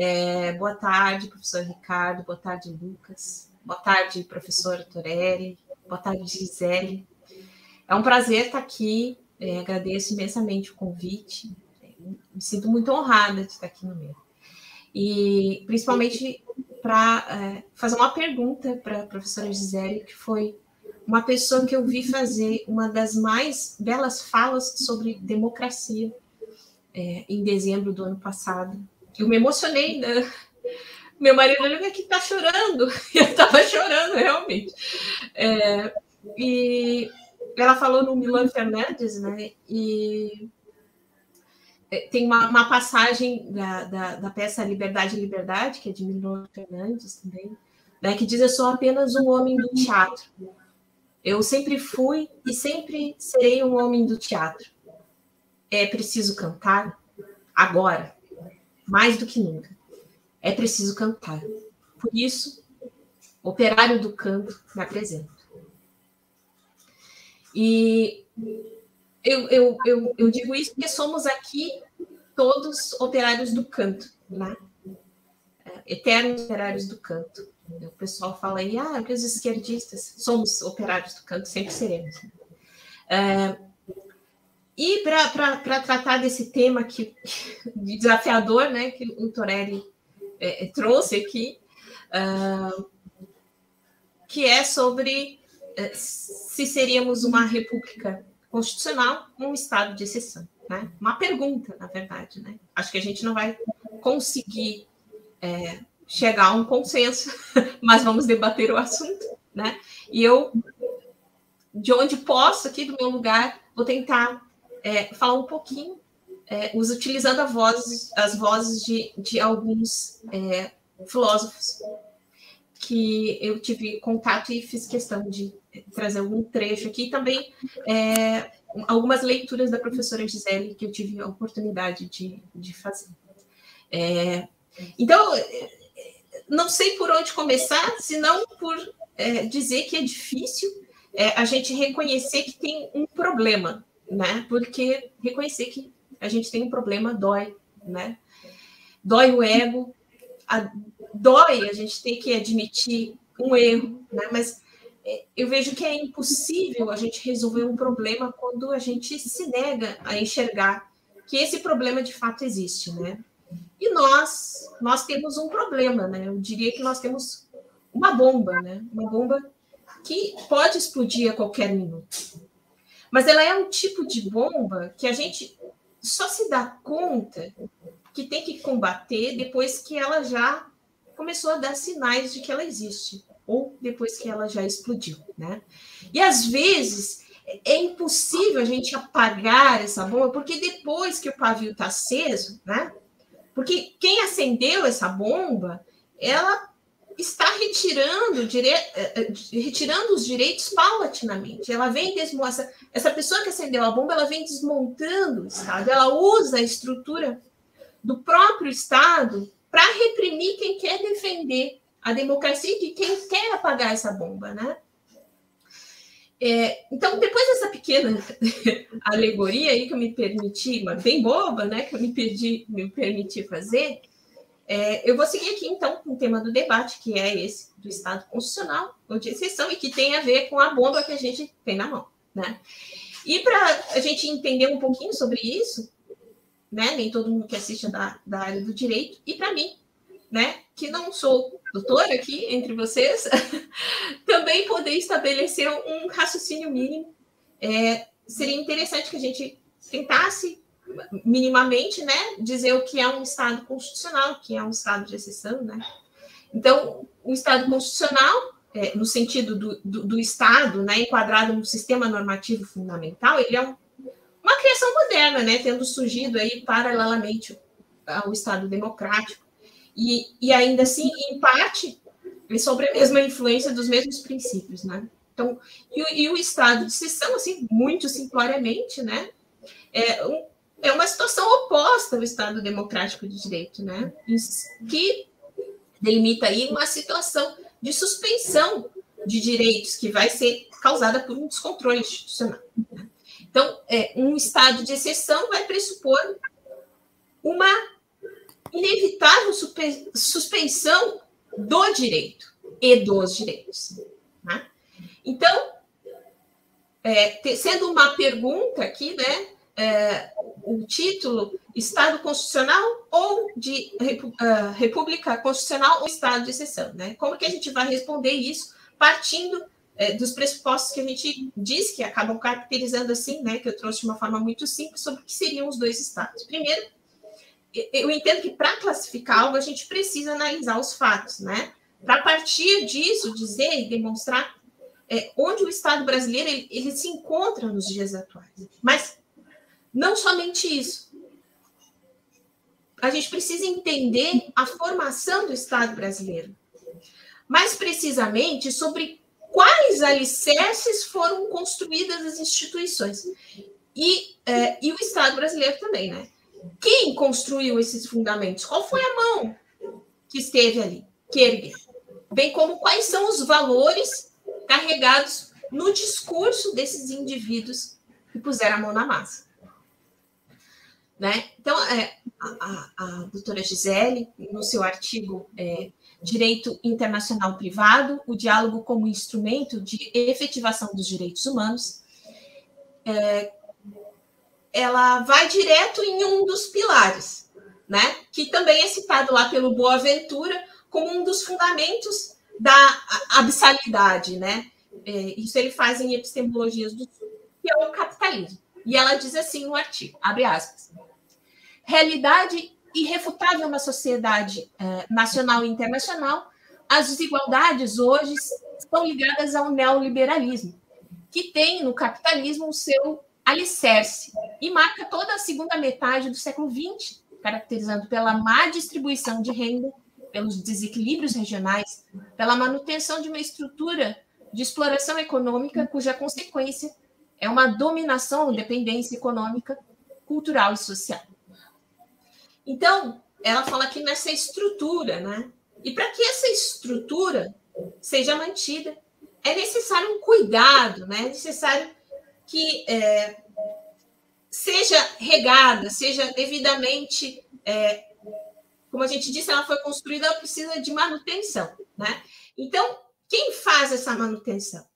É, boa tarde, professor Ricardo, boa tarde, Lucas, boa tarde, professor Torelli, boa tarde, Gisele. É um prazer estar aqui, é, agradeço imensamente o convite, me sinto muito honrada de estar aqui no meio. E principalmente para é, fazer uma pergunta para a professora Gisele, que foi uma pessoa que eu vi fazer uma das mais belas falas sobre democracia é, em dezembro do ano passado. Eu me emocionei, né? Meu marido olhou aqui, tá chorando. Eu estava chorando, realmente. É, e ela falou no Milan Fernandes, né? E é, tem uma, uma passagem da, da, da, peça Liberdade Liberdade, que é de Milan Fernandes também, né, que diz: Eu sou apenas um homem do teatro. Eu sempre fui e sempre serei um homem do teatro. É preciso cantar agora, mais do que nunca. É preciso cantar. Por isso, operário do canto me apresenta. E eu, eu, eu, eu digo isso porque somos aqui todos operários do canto, né? É, eternos operários do canto. O pessoal fala aí, ah, que os esquerdistas somos operários do canto, sempre seremos. É, e para tratar desse tema que, desafiador, né, que o Torelli é, é trouxe aqui, uh, que é sobre uh, se seríamos uma república constitucional um estado de exceção. Né? Uma pergunta, na verdade. Né? Acho que a gente não vai conseguir é, chegar a um consenso, mas vamos debater o assunto. Né? E eu, de onde posso, aqui do meu lugar, vou tentar é, falar um pouquinho, é, utilizando voz, as vozes de, de alguns é, filósofos que eu tive contato e fiz questão de trazer algum trecho aqui. Também é, algumas leituras da professora Gisele que eu tive a oportunidade de, de fazer. É, então, não sei por onde começar, senão por é, dizer que é difícil é, a gente reconhecer que tem um problema, né? Porque reconhecer que a gente tem um problema dói, né? Dói o ego, a, dói a gente ter que admitir um erro, né? Mas é, eu vejo que é impossível a gente resolver um problema quando a gente se nega a enxergar que esse problema de fato existe, né? E nós, nós temos um problema, né? Eu diria que nós temos uma bomba, né? Uma bomba que pode explodir a qualquer minuto. Mas ela é um tipo de bomba que a gente só se dá conta que tem que combater depois que ela já começou a dar sinais de que ela existe ou depois que ela já explodiu, né? E às vezes é impossível a gente apagar essa bomba, porque depois que o pavio está aceso, né? Porque quem acendeu essa bomba, ela está retirando, dire... Eh, eh, retirando os direitos paulatinamente. Ela vem desmontando. Essa pessoa que acendeu a bomba, ela vem desmontando o Estado. Ela usa a estrutura do próprio Estado para reprimir quem quer defender a democracia de quem quer apagar essa bomba, né? É, então, depois dessa pequena alegoria aí que eu me permiti, mas bem boba, né, que eu me, pedi, me permiti fazer, é, eu vou seguir aqui, então, com o tema do debate, que é esse do Estado Constitucional, ou de exceção, e que tem a ver com a bomba que a gente tem na mão, né? E para a gente entender um pouquinho sobre isso, né, nem todo mundo que assiste é da, da área do direito, e para mim, né, que não sou doutora aqui entre vocês, também poder estabelecer um raciocínio mínimo. É, seria interessante que a gente tentasse minimamente, né, dizer o que é um Estado constitucional, o que é um Estado de exceção, né. Então, o Estado constitucional, é, no sentido do, do, do, Estado, né, enquadrado no sistema normativo fundamental, ele é um, uma criação moderna, né, tendo surgido aí paralelamente ao Estado democrático, e, e ainda assim, em parte, sobre a mesma influência dos mesmos princípios, né? Então, e, e o estado de exceção, assim, muito simploriamente, né? É, um, é uma situação oposta ao Estado democrático de direito, né? Que delimita aí uma situação de suspensão de direitos que vai ser causada por um descontrole institucional. Né? Então, é, um estado de exceção vai pressupor uma inevitável suspensão do direito e dos direitos. Né? Então, é, sendo uma pergunta aqui, né? É, o título Estado Constitucional ou de uh, República Constitucional ou Estado de exceção, né? Como que a gente vai responder isso partindo é, dos pressupostos que a gente diz que acabam caracterizando assim, né? Que eu trouxe de uma forma muito simples sobre o que seriam os dois estados. Primeiro, eu entendo que para classificar algo a gente precisa analisar os fatos, né? Para partir disso dizer e demonstrar é, onde o Estado brasileiro ele, ele se encontra nos dias atuais. Mas não somente isso. A gente precisa entender a formação do Estado brasileiro. Mais precisamente sobre quais alicerces foram construídas as instituições. E, é, e o Estado brasileiro também, né? Quem construiu esses fundamentos? Qual foi a mão que esteve ali, que ergueu? Bem como quais são os valores carregados no discurso desses indivíduos que puseram a mão na massa. Né? Então, é, a, a, a, doutora Gisele, no seu artigo é, Direito Internacional Privado, o diálogo como instrumento de efetivação dos direitos humanos, é, ela vai direto em um dos pilares, né? que também é citado lá pelo Boaventura como um dos fundamentos da abissalidade, né? É, isso ele faz em Epistemologias do Sul, que é o capitalismo. E ela diz assim no artigo, abre aspas, realidade irrefutável na sociedade é, nacional e internacional, as desigualdades hoje estão ligadas ao neoliberalismo, que tem no capitalismo o seu alicerce e marca toda a segunda metade do século XX, caracterizando pela má distribuição de renda, pelos desequilíbrios regionais, pela manutenção de uma estrutura de exploração econômica cuja consequência é uma dominação, dependência econômica, cultural e social. Então, ela fala aqui nessa estrutura, né? E para que essa estrutura seja mantida, é necessário um cuidado, né? É necessário que é, seja regada, seja devidamente é, como a gente disse, ela foi construída, ela precisa de manutenção, né? Então, quem faz essa manutenção?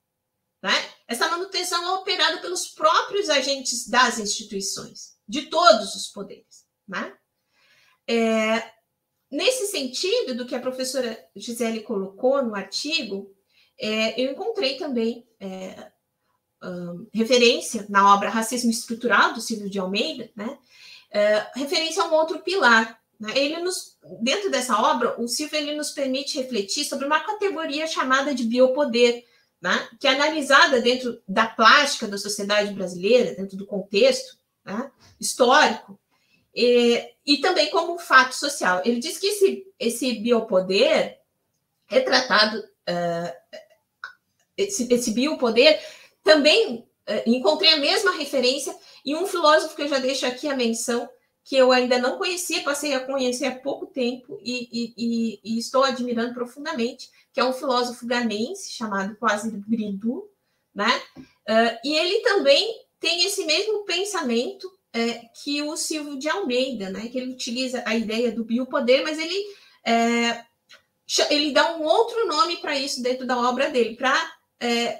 Né? Essa manutenção é operada pelos próprios agentes das instituições, de todos os poderes, né? É, nesse sentido, do que a professora Gisele colocou no artigo, é, eu encontrei também é, um, referência na obra Racismo Estrutural, do Silvio de Almeida, né? É, referência a um outro pilar, né? Ele nos, dentro dessa obra, o Silvio ele nos permite refletir sobre uma categoria chamada de biopoder, né? que é analisada dentro da plástica da sociedade brasileira, dentro do contexto né? histórico, e, e, também como fato social. Ele diz que esse, esse biopoder é tratado, uh, esse, esse biopoder também uh, encontrei a mesma referência em um filósofo que eu já deixo aqui a menção, que eu ainda não conhecia, passei a conhecer há pouco tempo e, e, e, e estou admirando profundamente, que é um filósofo ganense chamado Quasi Bridu, né? Uh, e ele também tem esse mesmo pensamento é, que o Silvio de Almeida, né? Que ele utiliza a ideia do biopoder, mas ele é, ele dá um outro nome para isso dentro da obra dele, para é,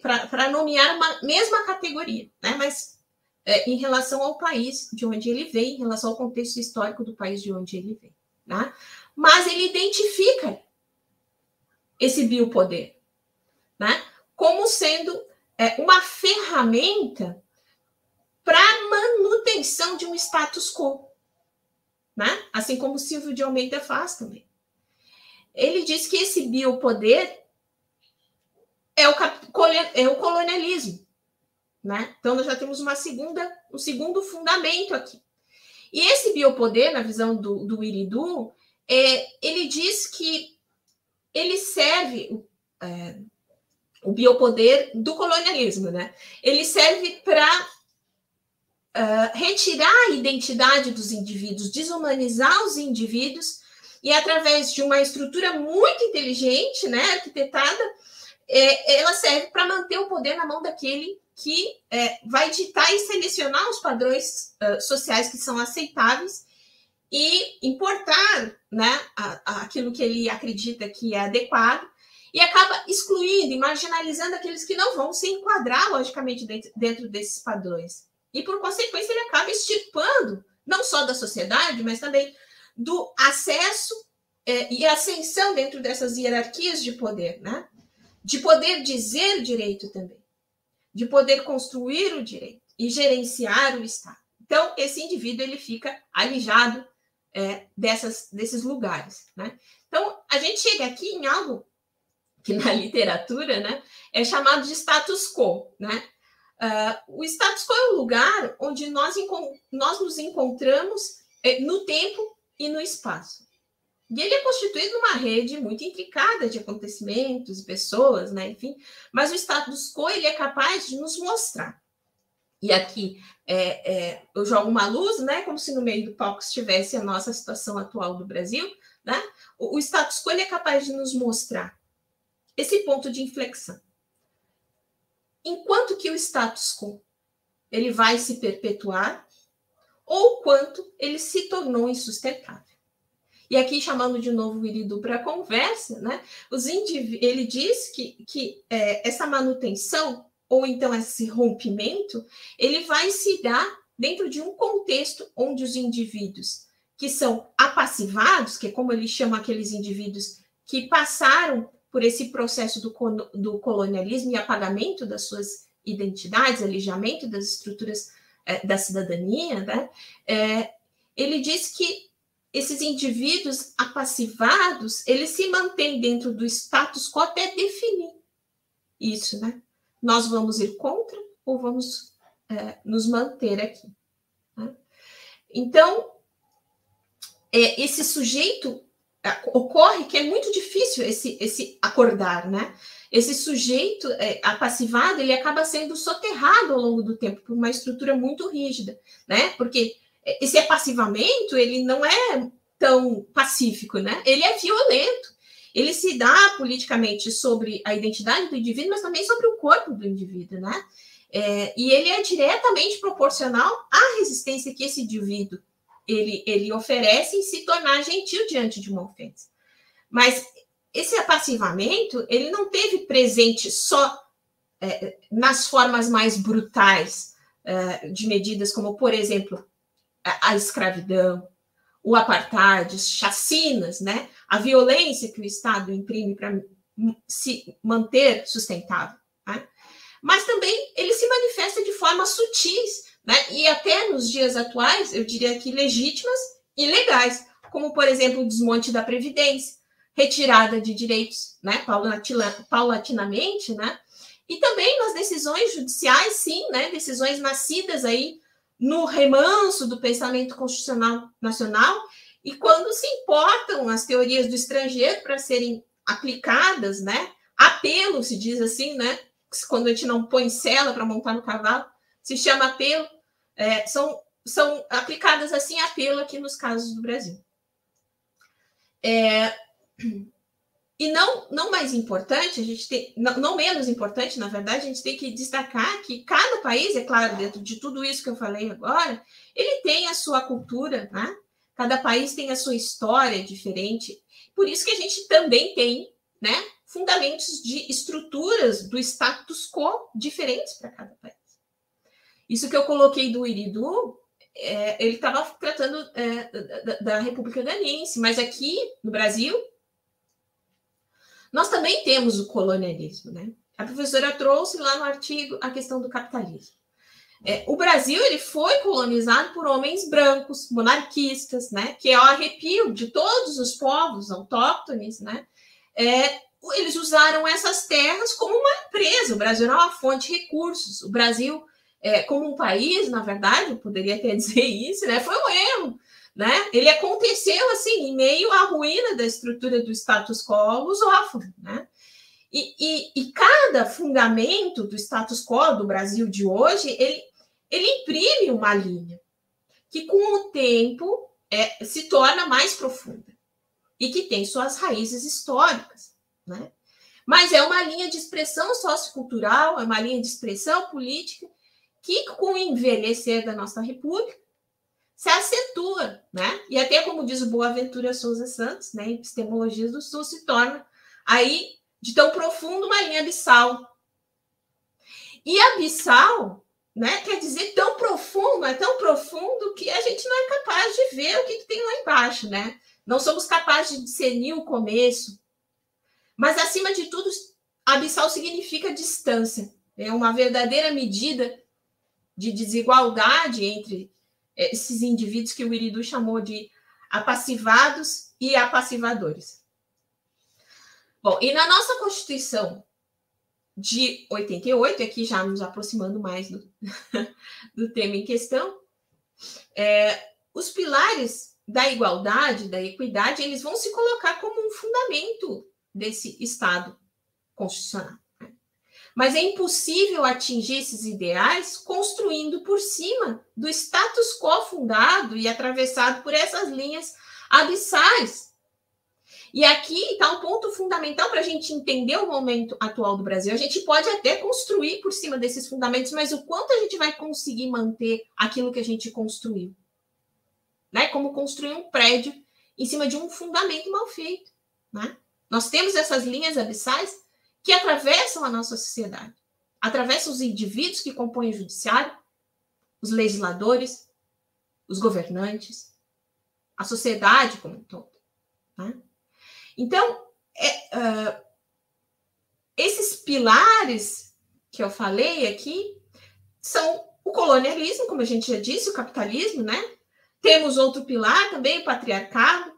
para nomear uma mesma categoria, né? Mas é, em relação ao país de onde ele vem, em relação ao contexto histórico do país de onde ele vem. Né? Mas ele identifica esse biopoder né? como sendo é, uma ferramenta para manutenção de um status quo. Né? Assim como Silvio de Almeida faz também. Ele diz que esse biopoder é o, é o colonialismo. Né? Então, nós já temos uma segunda, um segundo fundamento aqui. E esse biopoder, na visão do, do Iridu, é, ele diz que ele serve, é, o biopoder do colonialismo, né? Ele serve para é, retirar a identidade dos indivíduos, desumanizar os indivíduos, e através de uma estrutura muito inteligente, né, arquitetada, é, ela serve para manter o poder na mão daquele que é, vai ditar e selecionar os padrões uh, sociais que são aceitáveis e importar né, aquilo que ele acredita que é adequado e acaba excluindo e marginalizando aqueles que não vão se enquadrar, logicamente, dentro, dentro desses padrões. E, por consequência, ele acaba extirpando, não só da sociedade, mas também do acesso é, e ascensão dentro dessas hierarquias de poder, né? De poder dizer direito também, de poder construir o direito e gerenciar o Estado. Então, esse indivíduo ele fica alijado é, dessas, desses lugares. Né? Então, a gente chega aqui em algo que na literatura né, é chamado de status quo. Né? Uh, o status quo é o lugar onde nós, nós nos encontramos é, no tempo e no espaço. E ele é constituído numa rede muito intricada de acontecimentos, pessoas, né? enfim, mas o status quo ele é capaz de nos mostrar e aqui é, é, eu jogo uma luz, né, como se no meio do palco estivesse a nossa situação atual do Brasil, né? O, o status quo é capaz de nos mostrar esse ponto de inflexão. Enquanto que o status quo ele vai se perpetuar ou quanto ele se tornou insustentável. E aqui, chamando de novo o Iridu para a conversa, né, os ele diz que, que é, essa manutenção ou então esse rompimento, ele vai se dar dentro de um contexto onde os indivíduos que são apassivados, que é como ele chama aqueles indivíduos que passaram por esse processo do, do colonialismo e apagamento das suas identidades, alijamento das estruturas é, da cidadania, né? É, ele diz que esses indivíduos apassivados, eles se mantêm dentro do status quo até definir isso, né? nós vamos ir contra ou vamos é, nos manter aqui. Né? Então, é, esse sujeito ocorre que é muito difícil esse, esse acordar, né? Esse sujeito é, apassivado ele acaba sendo soterrado ao longo do tempo por uma estrutura muito rígida, né? Porque esse apassivamento ele não é tão pacífico, né? Ele é violento ele se dá politicamente sobre a identidade do indivíduo, mas também sobre o corpo do indivíduo, né? É, e ele é diretamente proporcional à resistência que esse indivíduo ele, ele oferece em se tornar gentil diante de uma ofensa. Mas esse apassivamento ele não teve presente só é, nas formas mais brutais é, de medidas como, por exemplo, a, a escravidão, o apartheid, chacinas, né? a violência que o Estado imprime para se manter sustentável. Né? Mas também ele se manifesta de forma sutis, né? e até nos dias atuais, eu diria que legítimas e legais, como, por exemplo, o desmonte da Previdência, retirada de direitos né? paulatinamente, né? e também nas decisões judiciais, sim, né? decisões nascidas aí no remanso do pensamento constitucional nacional e quando se importam as teorias do estrangeiro para serem aplicadas, né? Apelo, se diz assim, né? Quando a gente não põe cela para montar no cavalo, se chama apelo. É, são, são aplicadas assim apelo aqui nos casos do Brasil. É, e não, não mais importante, a gente tem, não, não, menos importante, na verdade, a gente tem que destacar que cada país, é claro, dentro de tudo isso que eu falei agora, ele tem a sua cultura, né? Cada país tem a sua história diferente. Por isso que a gente também tem, né, fundamentos de estruturas do status quo diferentes para cada país. Isso que eu coloquei do Iridu, é, ele estava tratando é, da, da República Ganiense, mas aqui no Brasil nós também temos o colonialismo, né? A professora trouxe lá no artigo a questão do capitalismo. É, o Brasil ele foi colonizado por homens brancos, monarquistas, né? Que é o arrepio de todos os povos autóctones, né? É, eles usaram essas terras como uma empresa. O Brasil era uma fonte de recursos. O Brasil, é, como um país, na verdade, eu poderia até dizer isso, né? Foi um erro, né? Ele aconteceu assim em meio à ruína da estrutura do status quo lusófono, né? E, e, e, cada fundamento do status quo do Brasil de hoje, ele, ele imprime uma linha que, com o tempo, é, se torna mais profunda e que tem suas raízes históricas, né? Mas é uma linha de expressão sociocultural, é uma linha de expressão política que, com o envelhecer da nossa república, se acentua, né? E até como diz o Boaventura Souza Santos, né, epistemologias do Sul, se torna aí de tão profundo uma linha abissal. E abissal, né, quer dizer tão profundo, é tão profundo que a gente não é capaz de ver o que, que tem lá embaixo, né? Não somos capazes de discernir o começo. Mas acima de tudo, abissal significa distância. É uma verdadeira medida de desigualdade entre é, esses indivíduos que o Iridu chamou de apassivados e apassivadores. Bom, e na nossa Constituição de 88, aqui já nos aproximando mais do, do tema em questão, é, os pilares da igualdade, da equidade, eles vão se colocar como um fundamento desse Estado constitucional. Mas é impossível atingir esses ideais construindo por cima do status quo fundado e atravessado por essas linhas abissais. E aqui está um ponto fundamental para a gente entender o momento atual do Brasil. A gente pode até construir por cima desses fundamentos, mas o quanto a gente vai conseguir manter aquilo que a gente construiu? Né? Como construir um prédio em cima de um fundamento mal feito. Né? Nós temos essas linhas abissais que atravessam a nossa sociedade, atravessam os indivíduos que compõem o judiciário, os legisladores, os governantes, a sociedade como um todo. Né? Então, é, uh, esses pilares que eu falei aqui são o colonialismo, como a gente já disse, o capitalismo, né? Temos outro pilar também, o patriarcado,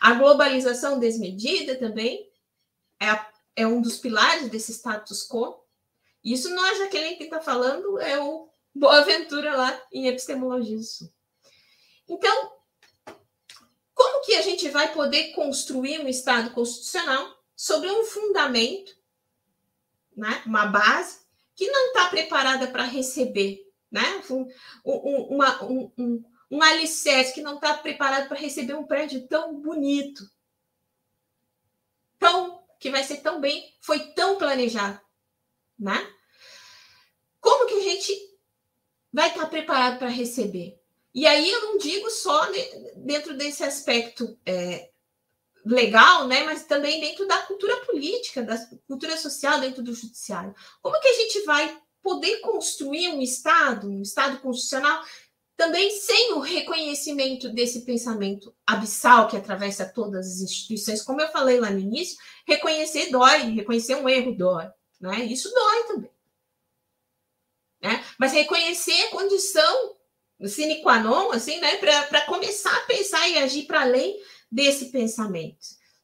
a globalização desmedida também, é a é um dos pilares desse status quo. Isso não é Jaqueline que está falando, é o Boaventura lá em Epistemologia do Sul. Então, como que a gente vai poder construir um Estado constitucional sobre um fundamento, né, uma base, que não está preparada para receber, né, um, um, uma, um, um, um alicerce que não está preparado para receber um prédio tão bonito, tão que vai ser tão bem, foi tão planejado, né? Como que a gente vai estar preparado para receber? E aí eu não digo só dentro desse aspecto é, legal, né, mas também dentro da cultura política, da cultura social, dentro do judiciário. Como que a gente vai poder construir um Estado, um Estado constitucional também sem o reconhecimento desse pensamento abissal que atravessa todas as instituições, como eu falei lá no início, reconhecer dói, reconhecer um erro dói, né? Isso dói também. Né? Mas reconhecer a condição sine qua non, assim, né, para começar a pensar e agir para além desse pensamento,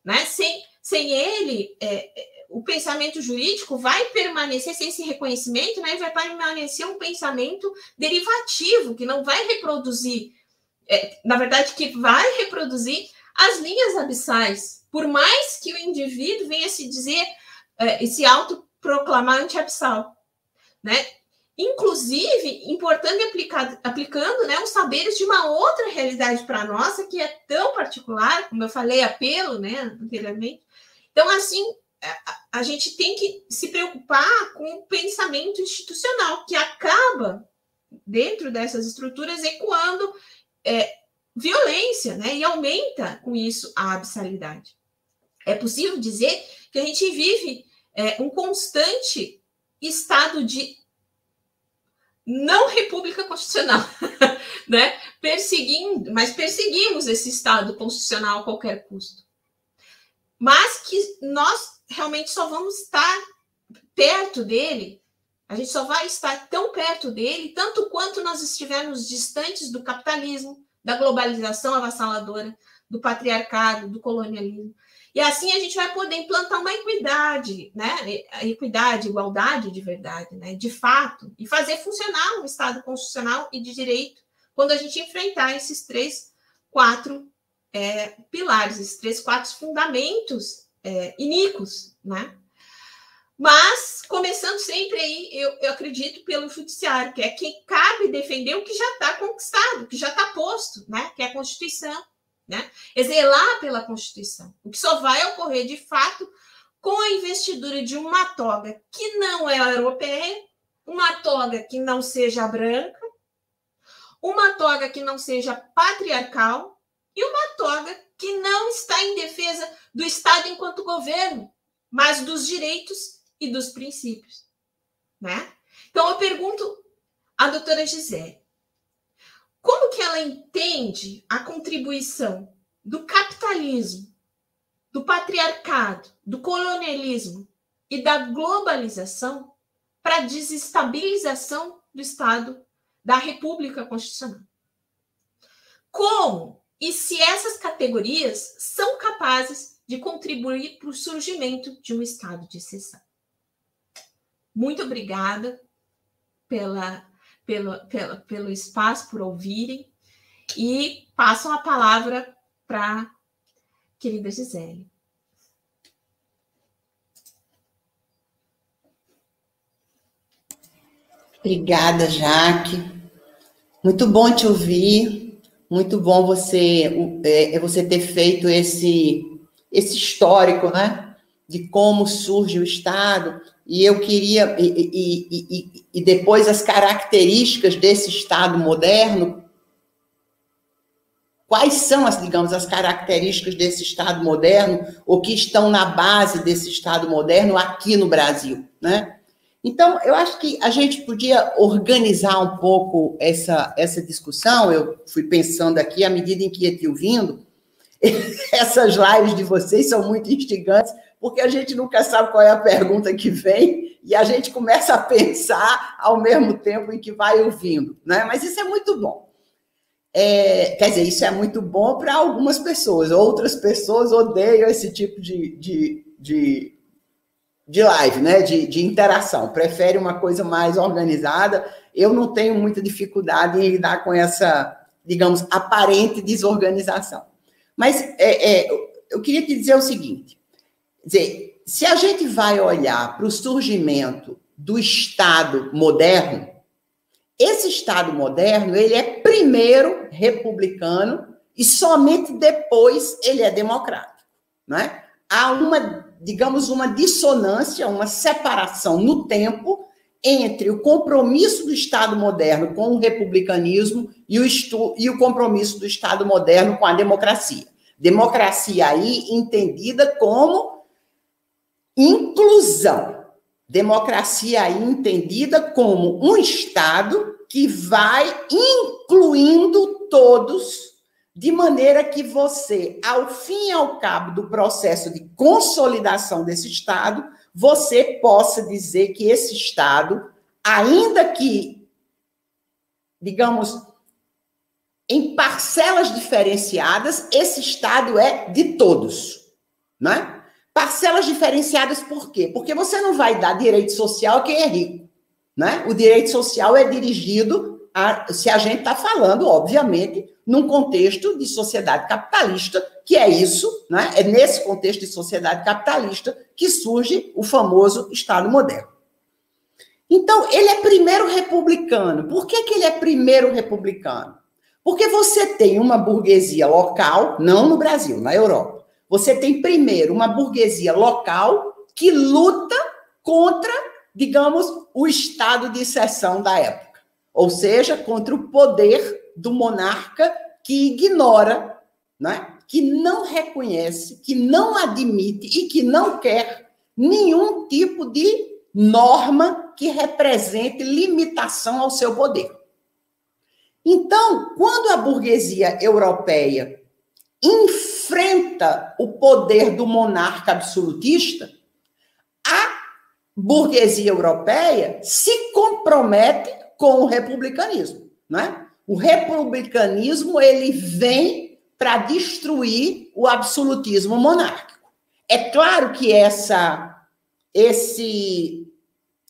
né? Sem, sem ele, é, o pensamento jurídico vai permanecer sem esse reconhecimento, né? Vai permanecer um pensamento derivativo que não vai reproduzir, é, na verdade, que vai reproduzir as linhas abissais, por mais que o indivíduo venha se dizer, é, se autoproclamar anti-abissal, né? Inclusive, importando aplicar, aplicando né, os saberes de uma outra realidade para nossa, que é tão particular, como eu falei, apelo né, anteriormente. Então, assim, a, a gente tem que se preocupar com o pensamento institucional, que acaba, dentro dessas estruturas, ecoando é, violência, né? E aumenta com isso a abissalidade. É possível dizer que a gente vive é, um constante estado de não república constitucional, né? Perseguindo, mas perseguimos esse estado constitucional a qualquer custo. Mas que nós realmente só vamos estar perto dele, a gente só vai estar tão perto dele, tanto quanto nós estivermos distantes do capitalismo, da globalização avassaladora, do patriarcado, do colonialismo. E assim a gente vai poder implantar uma equidade, né? Equidade, igualdade de verdade, né? De fato, e fazer funcionar um Estado constitucional e de direito quando a gente enfrentar esses três, quatro é, pilares, esses três, quatro fundamentos é, iníquos, né? Mas, começando sempre aí, eu, eu acredito pelo judiciário, que é quem cabe defender o que já está conquistado, o que já está posto, né? Que é a Constituição, né? Exelar pela Constituição. O que só vai ocorrer de fato com a investidura de uma toga que não é europeia, uma toga que não seja branca, uma toga que não seja patriarcal e uma toga que não está em defesa do Estado enquanto governo, mas dos direitos e dos princípios, né? Então eu pergunto à doutora Gisele, como que ela entende a contribuição do capitalismo, do patriarcado, do colonialismo e da globalização para a desestabilização do Estado da República Constitucional? Como e se essas categorias são capazes de contribuir para o surgimento de um estado de exceção? Muito obrigada pela pelo, pelo, pelo espaço, por ouvirem, e passam a palavra para querida Gisele. Obrigada, Jaque. Muito bom te ouvir. Muito bom você é, é, você ter feito esse esse histórico, né? De como surge o Estado e eu queria, e, e, e, e depois as características desse Estado moderno, quais são as, digamos, as características desse Estado moderno, ou que estão na base desse Estado moderno aqui no Brasil, né? Então, eu acho que a gente podia organizar um pouco essa, essa discussão. Eu fui pensando aqui, à medida em que ia te ouvindo, essas lives de vocês são muito instigantes, porque a gente nunca sabe qual é a pergunta que vem e a gente começa a pensar ao mesmo tempo em que vai ouvindo, né? Mas isso é muito bom. É, quer dizer, isso é muito bom para algumas pessoas, outras pessoas odeiam esse tipo de, de, de, de live, né? De, de interação, prefere uma coisa mais organizada. Eu não tenho muita dificuldade em lidar com essa, digamos, aparente desorganização. Mas é, é, eu queria te dizer o seguinte: dizer, se a gente vai olhar para o surgimento do Estado moderno, esse Estado moderno ele é primeiro republicano e somente depois ele é democrático, né? Há uma, digamos, uma dissonância, uma separação no tempo entre o compromisso do Estado moderno com o republicanismo e o, estu, e o compromisso do Estado moderno com a democracia. Democracia aí entendida como inclusão. Democracia aí entendida como um Estado que vai incluindo todos, de maneira que você, ao fim e ao cabo do processo de consolidação desse Estado, você possa dizer que esse Estado, ainda que, digamos, em parcelas diferenciadas, esse Estado é de todos, né? Parcelas diferenciadas por quê? Porque você não vai dar direito social a quem é rico. Né? O direito social é dirigido a, se a gente está falando, obviamente, num contexto de sociedade capitalista, que é isso, né? é nesse contexto de sociedade capitalista que surge o famoso Estado moderno. Então, ele é primeiro republicano. Por que, que ele é primeiro republicano? Porque você tem uma burguesia local, não no Brasil, na Europa você tem primeiro uma burguesia local que luta contra, digamos, o estado de exceção da época, ou seja, contra o poder do monarca que ignora, né? que não reconhece, que não admite e que não quer nenhum tipo de norma que represente limitação ao seu poder. Então, quando a burguesia europeia enfrenta o poder do monarca absolutista, a burguesia europeia se compromete com o republicanismo, né? O republicanismo ele vem para destruir o absolutismo monárquico. É claro que essa esse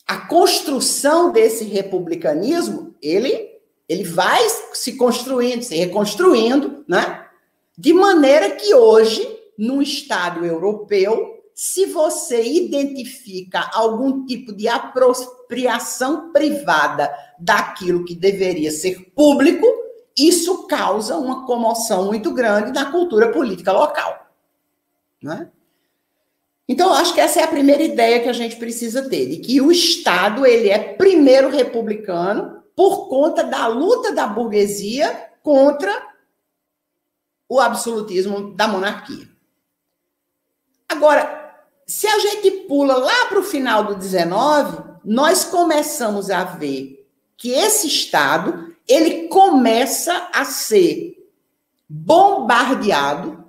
a construção desse republicanismo, ele ele vai se construindo, se reconstruindo, né? De maneira que hoje, no Estado europeu, se você identifica algum tipo de apropriação privada daquilo que deveria ser público, isso causa uma comoção muito grande na cultura política local. Né? Então, eu acho que essa é a primeira ideia que a gente precisa ter, de que o Estado ele é primeiro republicano por conta da luta da burguesia contra o absolutismo da monarquia. Agora, se a gente pula lá para o final do 19, nós começamos a ver que esse Estado ele começa a ser bombardeado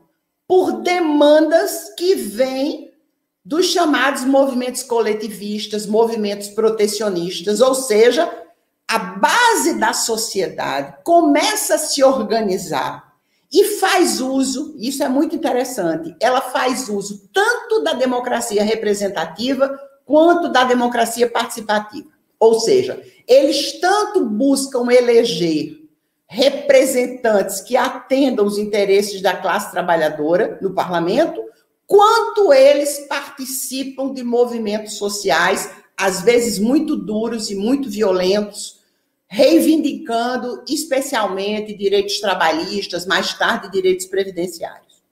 por demandas que vêm dos chamados movimentos coletivistas, movimentos protecionistas, ou seja, a base da sociedade começa a se organizar e faz uso, isso é muito interessante, ela faz uso tanto da democracia representativa quanto da democracia participativa. Ou seja, eles tanto buscam eleger representantes que atendam os interesses da classe trabalhadora no parlamento, quanto eles participam de movimentos sociais, às vezes muito duros e muito violentos, reivindicando especialmente direitos trabalhistas, mais tarde direitos previdenciários.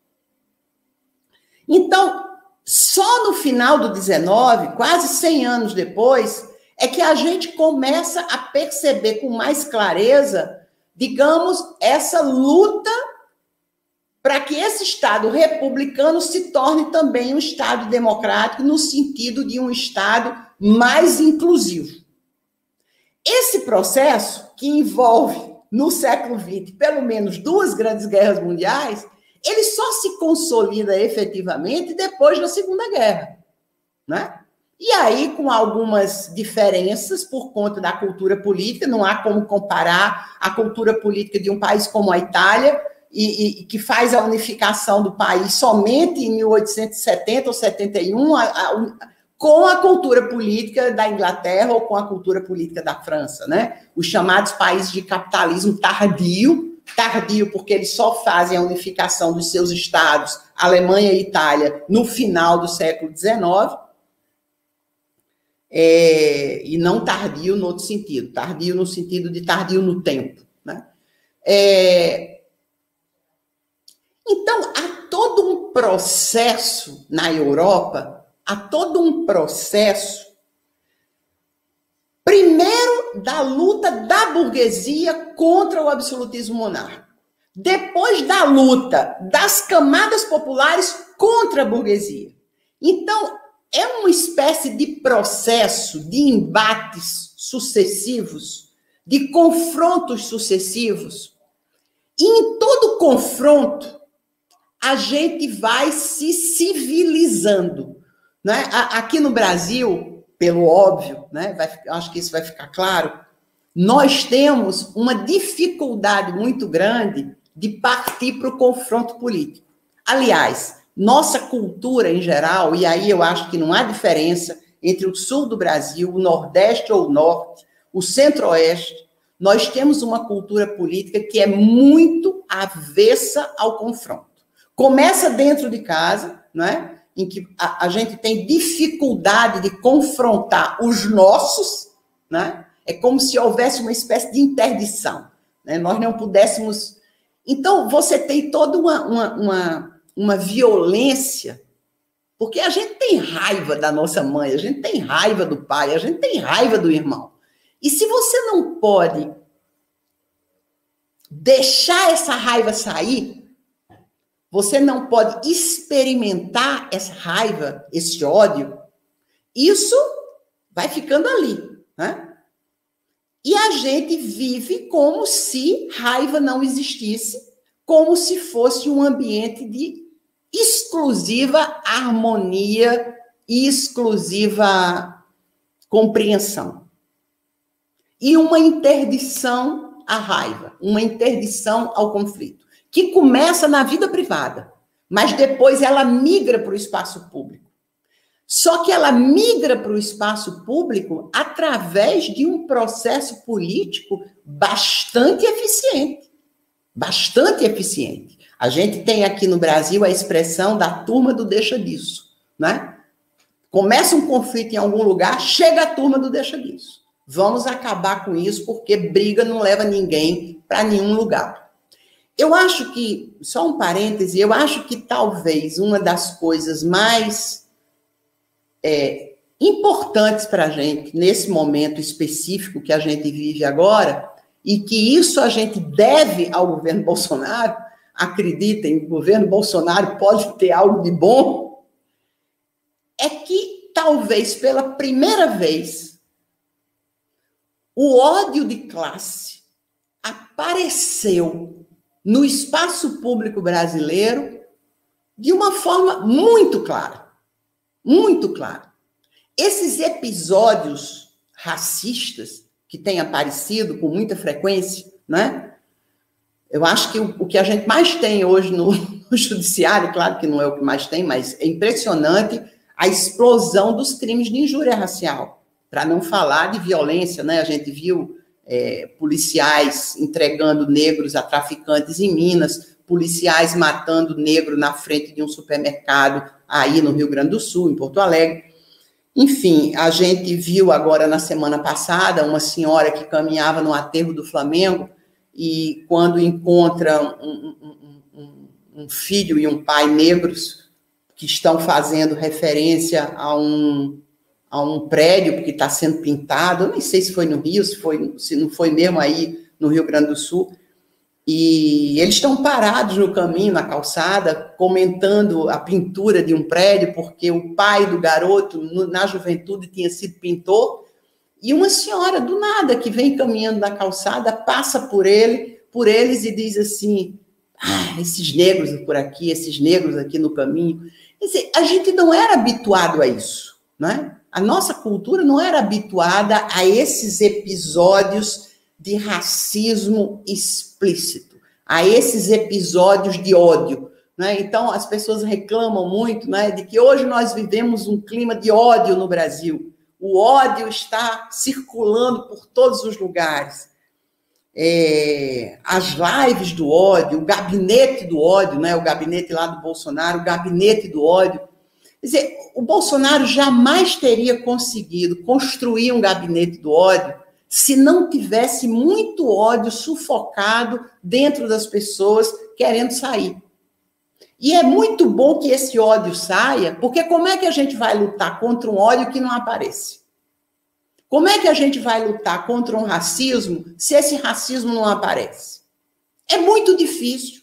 Então, só no final do 19, quase 100 anos depois, é que a gente começa a perceber com mais clareza digamos, essa luta para que esse Estado republicano se torne também um Estado democrático, no sentido de um Estado mais inclusivo. Esse processo, que envolve no século XX pelo menos duas grandes guerras mundiais, ele só se consolida efetivamente depois da Segunda Guerra. Né? E aí, com algumas diferenças por conta da cultura política, não há como comparar a cultura política de um país como a Itália, e, e que faz a unificação do país somente em 1870 ou 71, a, a, com a cultura política da Inglaterra ou com a cultura política da França, né? Os chamados países de capitalismo tardio, tardio porque eles só fazem a unificação dos seus estados, Alemanha e Itália, no final do século XIX é, e não tardio no outro sentido, tardio no sentido de tardio no tempo. Né? É, então, há todo um processo na Europa, há todo um processo, primeiro, da luta da burguesia contra o absolutismo monárquico. Depois da luta das camadas populares contra a burguesia. Então, é uma espécie de processo de embates sucessivos, de confrontos sucessivos. E em todo confronto, a gente vai se civilizando. Né? Aqui no Brasil, pelo óbvio, né? vai, acho que isso vai ficar claro, nós temos uma dificuldade muito grande de partir para o confronto político. Aliás, nossa cultura em geral, e aí eu acho que não há diferença entre o sul do Brasil, o nordeste ou o norte, o centro-oeste, nós temos uma cultura política que é muito avessa ao confronto. Começa dentro de casa, não é? Em que a, a gente tem dificuldade de confrontar os nossos, né? é como se houvesse uma espécie de interdição. Né? Nós não pudéssemos. Então, você tem toda uma, uma, uma uma violência, porque a gente tem raiva da nossa mãe, a gente tem raiva do pai, a gente tem raiva do irmão. E se você não pode deixar essa raiva sair, você não pode experimentar essa raiva, esse ódio, isso vai ficando ali, né? E a gente vive como se raiva não existisse, como se fosse um ambiente de exclusiva harmonia e exclusiva compreensão. E uma interdição à raiva, uma interdição ao conflito, que começa na vida privada, mas depois ela migra para o espaço público. Só que ela migra para o espaço público através de um processo político bastante eficiente. Bastante eficiente. A gente tem aqui no Brasil a expressão da turma do deixa disso, né? Começa um conflito em algum lugar, chega a turma do deixa disso. Vamos acabar com isso, porque briga não leva ninguém para nenhum lugar. Eu acho que, só um parêntese, eu acho que talvez uma das coisas mais é, importantes para a gente, nesse momento específico que a gente vive agora, e que isso a gente deve ao governo Bolsonaro, acreditem, o governo Bolsonaro pode ter algo de bom, é que talvez pela primeira vez o ódio de classe apareceu no espaço público brasileiro de uma forma muito clara. Muito clara. Esses episódios racistas que têm aparecido com muita frequência, né? Eu acho que o, que a gente mais tem hoje no, no judiciário, claro que não é o que mais tem, mas é impressionante a explosão dos crimes de injúria racial. Para não falar de violência, né? A gente viu é, policiais entregando negros a traficantes em Minas, policiais matando negro na frente de um supermercado aí no Rio Grande do Sul, em Porto Alegre. Enfim, a gente viu agora na semana passada uma senhora que caminhava no aterro do Flamengo e quando encontra um, um, um, um filho e um pai negros que estão fazendo referência a um a um prédio que está sendo pintado, eu nem sei se foi no Rio, se, foi, se não foi mesmo aí no Rio Grande do Sul, e eles estão parados no caminho, na calçada, comentando a pintura de um prédio, porque o pai do garoto, na juventude, tinha sido pintor, e uma senhora, do nada, que vem caminhando na calçada, passa por ele, por eles e diz assim: ah, esses negros por aqui, esses negros aqui no caminho. Dizer, a gente não era habituado a isso, não é? A nossa cultura não era habituada a esses episódios de racismo explícito, a esses episódios de ódio. Né? Então, as pessoas reclamam muito né, de que hoje nós vivemos um clima de ódio no Brasil. O ódio está circulando por todos os lugares. É, as lives do ódio, o gabinete do ódio, né, o gabinete lá do Bolsonaro, o gabinete do ódio Quer dizer, o Bolsonaro jamais teria conseguido construir um gabinete do ódio se não tivesse muito ódio sufocado dentro das pessoas querendo sair. E é muito bom que esse ódio saia, porque como é que a gente vai lutar contra um ódio que não aparece? Como é que a gente vai lutar contra um racismo se esse racismo não aparece? É muito difícil.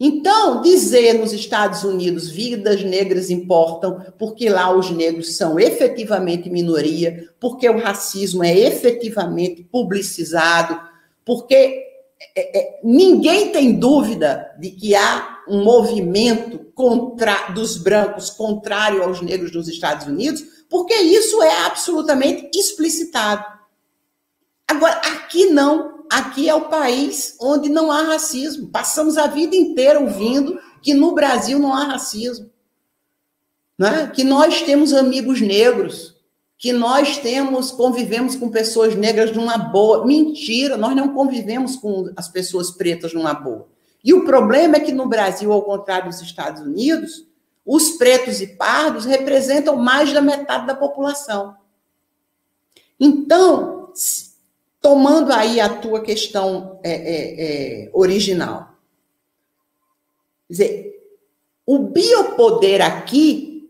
Então, dizer nos Estados Unidos vidas negras importam, porque lá os negros são efetivamente minoria, porque o racismo é efetivamente publicizado, porque é, é, ninguém tem dúvida de que há um movimento contra, dos brancos contrário aos negros nos Estados Unidos, porque isso é absolutamente explicitado. Agora, aqui não aqui é o país onde não há racismo. Passamos a vida inteira ouvindo que no Brasil não há racismo. Né? Que nós temos amigos negros, que nós temos, convivemos com pessoas negras numa boa. Mentira, nós não convivemos com as pessoas pretas numa boa. E o problema é que no Brasil, ao contrário dos Estados Unidos, os pretos e pardos representam mais da metade da população. Então, tomando aí a tua questão é, é, é, original. Quer dizer, o biopoder aqui,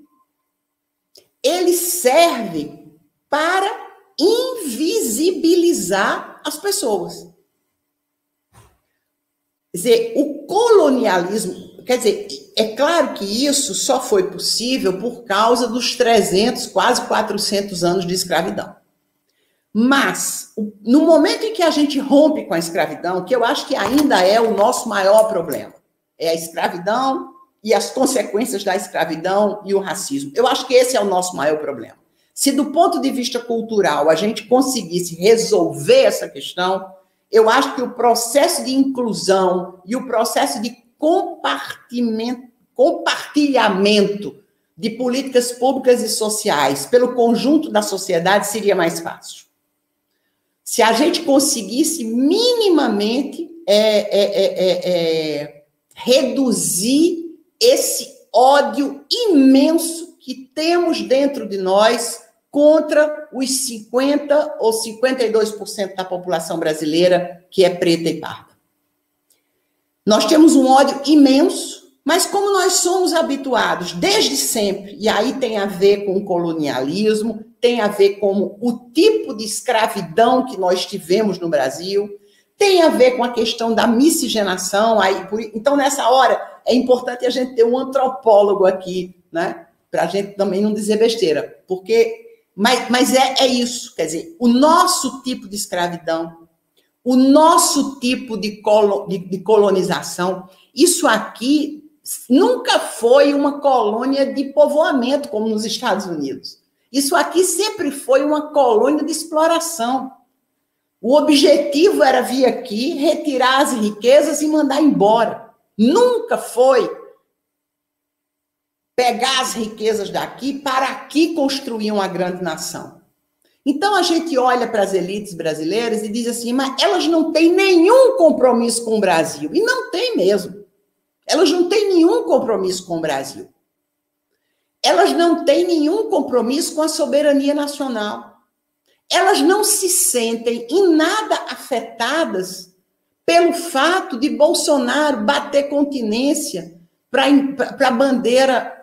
ele serve para invisibilizar as pessoas. Quer dizer, o colonialismo, quer dizer, é claro que isso só foi possível por causa dos 300, quase 400 anos de escravidão. Mas, no momento em que a gente rompe com a escravidão, que eu acho que ainda é o nosso maior problema, é a escravidão e as consequências da escravidão e o racismo. Eu acho que esse é o nosso maior problema. Se, do ponto de vista cultural, a gente conseguisse resolver essa questão, eu acho que o processo de inclusão e o processo de compartilhamento de políticas públicas e sociais pelo conjunto da sociedade seria mais fácil se a gente conseguisse minimamente é, é, é, é, reduzir esse ódio imenso que temos dentro de nós contra os 50% ou 52% da população brasileira que é preta e parda. Nós temos um ódio imenso, Mas como nós somos habituados desde sempre, e aí tem a ver com o colonialismo, tem a ver com o tipo de escravidão que nós tivemos no Brasil, tem a ver com a questão da miscigenação. Aí, então, nessa hora, é importante a gente ter um antropólogo aqui, né? Para a gente também não dizer besteira. Porque, mas, mas é, é isso, quer dizer, o nosso tipo de escravidão, o nosso tipo de, colo, de, de colonização, isso aqui nunca foi uma colônia de povoamento, como nos Estados Unidos. Isso aqui sempre foi uma colônia de exploração. O objetivo era vir aqui, retirar as riquezas e mandar embora. Nunca foi pegar as riquezas daqui para aqui construir uma grande nação. Então a gente olha para as elites brasileiras e diz assim, mas elas não têm nenhum compromisso com o Brasil. E não tem mesmo. Elas não têm nenhum compromisso com o Brasil. Elas não têm nenhum compromisso com a soberania nacional. Elas não se sentem em nada afetadas pelo fato de Bolsonaro bater continência para a bandeira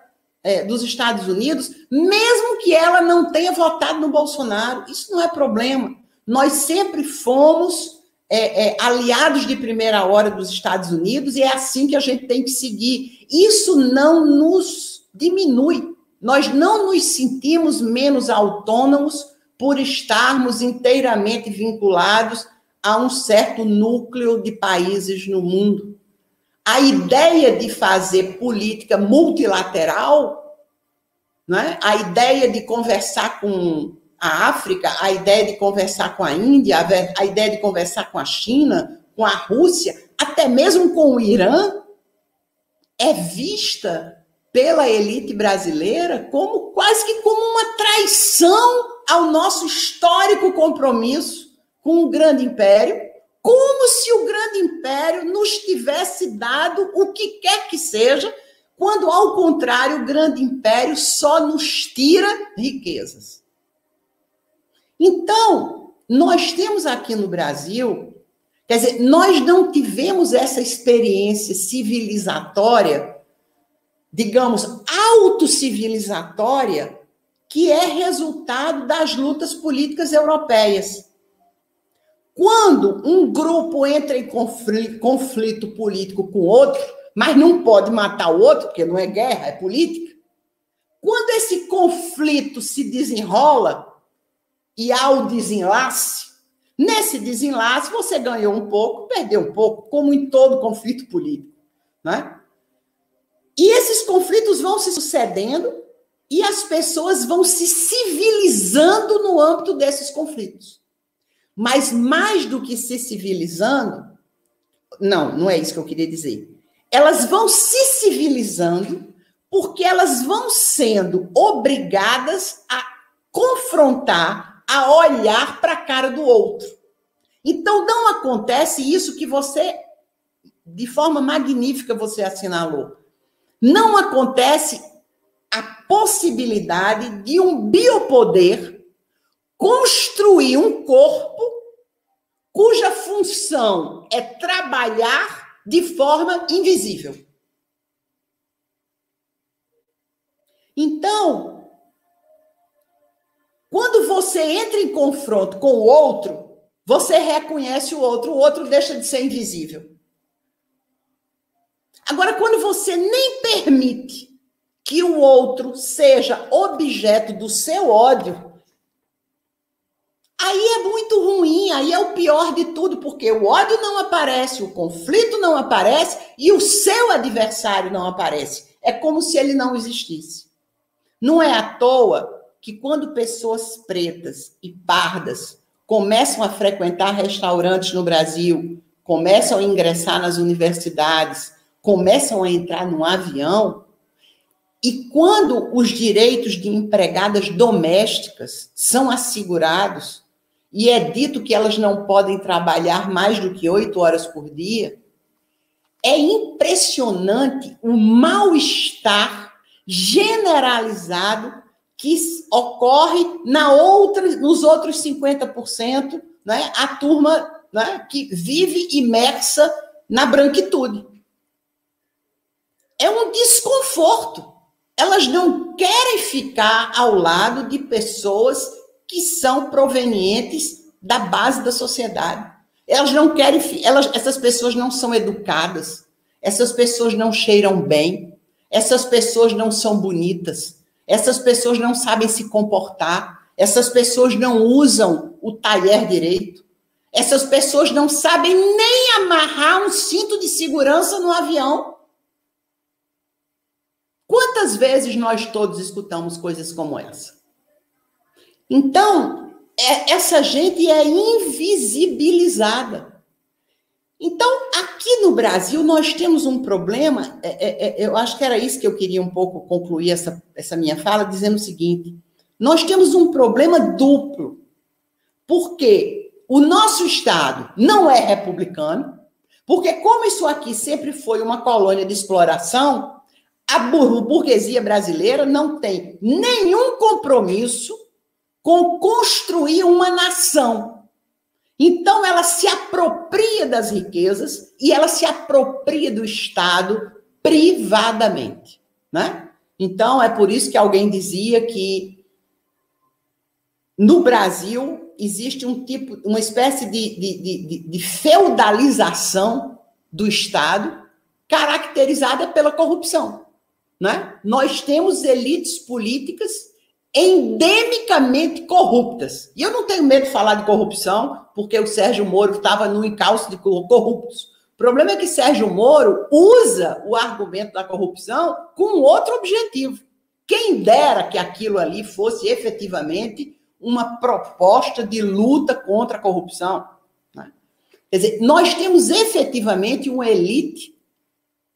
é, dos Estados Unidos, mesmo que ela não tenha votado no Bolsonaro. Isso não é problema. Nós sempre fomos é, é, aliados de primeira hora dos Estados Unidos e é assim que a gente tem que seguir. Isso não nos diminui. Nós não nos sentimos menos autônomos por estarmos inteiramente vinculados a um certo núcleo de países no mundo. A ideia de fazer política multilateral, né? a ideia de conversar com a África, a ideia de conversar com a Índia, a ideia de conversar com a China, com a Rússia, até mesmo com o Irã, é vista pela elite brasileira como quase que como uma traição ao nosso histórico compromisso com o grande império, como se o grande império nos tivesse dado o que quer que seja, quando ao contrário o grande império só nos tira riquezas. Então, nós temos aqui no Brasil, quer dizer, nós não tivemos essa experiência civilizatória, digamos, autocivilizatória, que é resultado das lutas políticas europeias. Quando um grupo entra em conflito, conflito político com outro, mas não pode matar o outro, porque não é guerra, é política. Quando esse conflito se desenrola, e ao desenlace, nesse desenlace você ganhou um pouco, perdeu um pouco, como em todo conflito político. Né? E esses conflitos vão se sucedendo e as pessoas vão se civilizando no âmbito desses conflitos. Mas mais do que se civilizando, não, não é isso que eu queria dizer. Elas vão se civilizando porque elas vão sendo obrigadas a confrontar a olhar para a cara do outro. Então não acontece isso que você, de forma magnífica, você assinalou. Não acontece a possibilidade de um biopoder construir um corpo cuja função é trabalhar de forma invisível. Então, quando você entra em confronto com o outro, você reconhece o outro, o outro deixa de ser invisível. Agora, quando você nem permite que o outro seja objeto do seu ódio, aí é muito ruim, aí é o pior de tudo, porque o ódio não aparece, o conflito não aparece e o seu adversário não aparece. É como se ele não existisse. Não é à toa que quando pessoas pretas e pardas começam a frequentar restaurantes no Brasil, começam a ingressar nas universidades, começam a entrar no avião, e quando os direitos de empregadas domésticas são assegurados, e é dito que elas não podem trabalhar mais do que oito horas por dia, é impressionante o mal-estar generalizado que ocorre na outra, nos outros 50%, né, a turma né, que vive imersa na branquitude. é um desconforto. Elas não querem ficar ao lado de pessoas que são provenientes da base da sociedade. Elas não querem, elas, essas pessoas não são educadas, essas pessoas não cheiram bem, essas pessoas não são bonitas, essas pessoas não sabem se comportar, essas pessoas não usam o talher direito, essas pessoas não sabem nem amarrar um cinto de segurança no avião. Quantas vezes nós todos escutamos coisas como essa? Então, é, essa gente é invisibilizada. Então, aqui no Brasil, nós temos um problema. É, é, é, eu acho que era isso que eu queria um pouco concluir essa, essa minha fala, dizendo o seguinte: nós temos um problema duplo. Porque o nosso Estado não é republicano, porque, como isso aqui sempre foi uma colônia de exploração, a burguesia brasileira não tem nenhum compromisso com construir uma nação. Então, ela se apropria das riquezas e ela se apropria do Estado privadamente. Né? Então, é por isso que alguém dizia que no Brasil existe um tipo, uma espécie de, de, de, de feudalização do Estado caracterizada pela corrupção. Né? Nós temos elites políticas endemicamente corruptas. E eu não tenho medo de falar de corrupção, porque o Sérgio Moro estava no encalço de corruptos. O problema é que Sérgio Moro usa o argumento da corrupção com outro objetivo. Quem dera que aquilo ali fosse efetivamente uma proposta de luta contra a corrupção. Né? Quer dizer, nós temos efetivamente uma elite.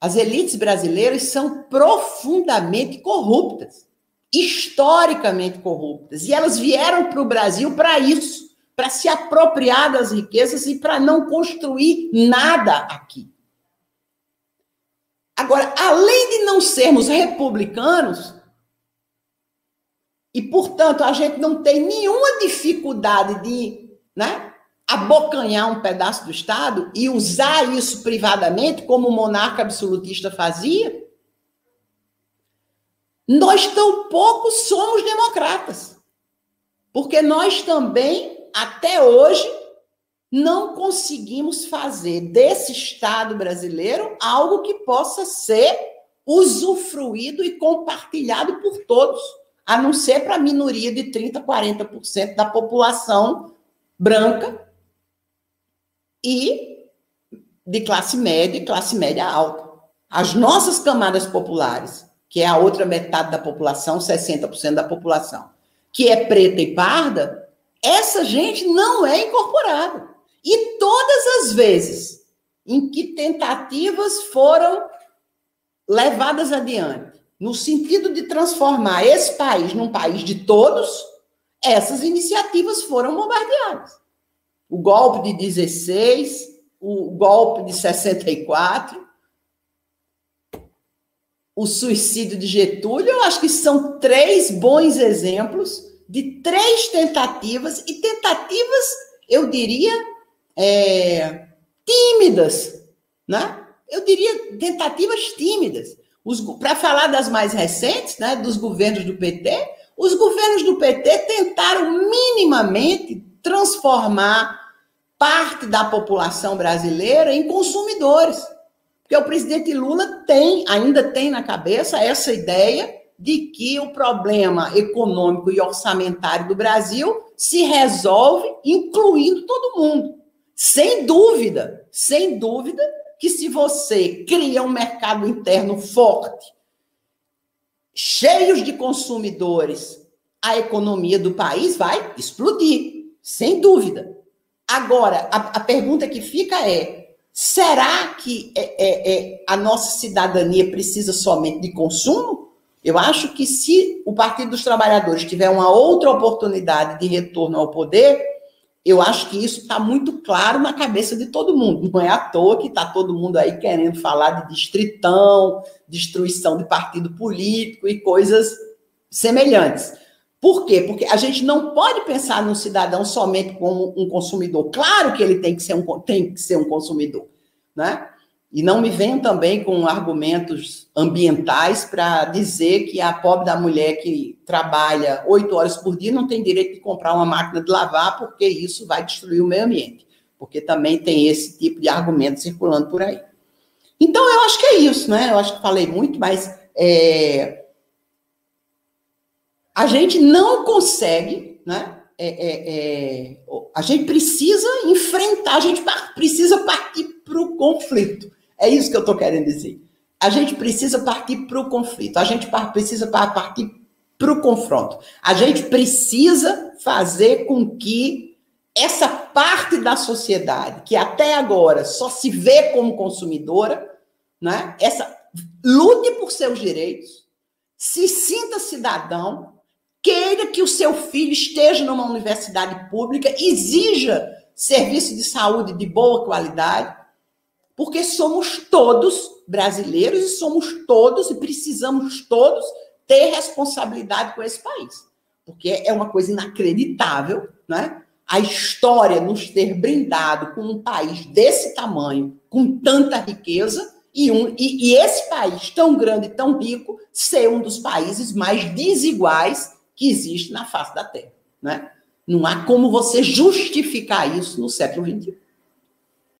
As elites brasileiras são profundamente corruptas historicamente corruptas. E elas vieram para o Brasil para isso, para se apropriar das riquezas e para não construir nada aqui. Agora, além de não sermos republicanos, e portanto a gente não tem nenhuma dificuldade de né, abocanhar um pedaço do Estado e usar isso privadamente, como o monarca absolutista fazia, nós tampouco somos democratas. Porque nós também, até hoje, não conseguimos fazer desse Estado brasileiro algo que possa ser usufruído e compartilhado por todos, a não ser para a minoria de 30%, 40% da população branca e de classe média e classe média alta. As nossas camadas populares que é a outra metade da população, 60% da população, que é preta e parda, essa gente não é incorporada. E todas as vezes em que tentativas foram levadas adiante, no sentido de transformar esse país num país de todos, essas iniciativas foram bombardeadas. O golpe de 16, o golpe de 64, o suicídio de Getúlio, eu acho que são três bons exemplos de três tentativas, e tentativas, eu diria, é, tímidas, né? Eu diria tentativas tímidas. Para falar das mais recentes, né, dos governos do PT, os governos do PT tentaram minimamente transformar parte da população brasileira em consumidores. Porque o presidente Lula tem, ainda tem na cabeça essa ideia de que o problema econômico e orçamentário do Brasil se resolve incluindo todo mundo. Sem dúvida, sem dúvida que se você cria um mercado interno forte, cheios de consumidores, a economia do país vai explodir, sem dúvida. Agora, a, a pergunta que fica é: Será que é, é, é, a nossa cidadania precisa somente de consumo? Eu acho que se o Partido dos Trabalhadores tiver uma outra oportunidade de retorno ao poder, eu acho que isso está muito claro na cabeça de todo mundo. Não é à toa que está todo mundo aí querendo falar de distritão, destruição de partido político e coisas semelhantes. Por quê? Porque a gente não pode pensar no cidadão somente como um consumidor. Claro que ele tem que ser um, tem que ser um consumidor, né? E não me venham também com argumentos ambientais para dizer que a pobre da mulher que trabalha oito horas por dia não tem direito de comprar uma máquina de lavar, porque isso vai destruir o meio ambiente. Porque também tem esse tipo de argumento circulando por aí. Então, eu acho que é isso, né? Eu acho que falei muito, mas é... a gente não consegue, né? É, é, é a gente precisa enfrentar, a gente precisa partir para o conflito. É isso que eu estou querendo dizer. A gente precisa partir para o conflito, a gente precisa partir para o confronto. A gente precisa fazer com que essa parte da sociedade, que até agora só se vê como consumidora, né? essa lute por seus direitos, se sinta cidadão, queira que o seu filho esteja numa universidade pública, exija serviço de saúde de boa qualidade, porque somos todos brasileiros e somos todos e precisamos todos ter responsabilidade com esse país. Porque é uma coisa inacreditável, né? A história nos ter brindado com um país desse tamanho, com tanta riqueza, e, um, e, e esse país tão grande e tão rico ser um dos países mais desiguais que existe na face da Terra. Né? Não há como você justificar isso no século XXI.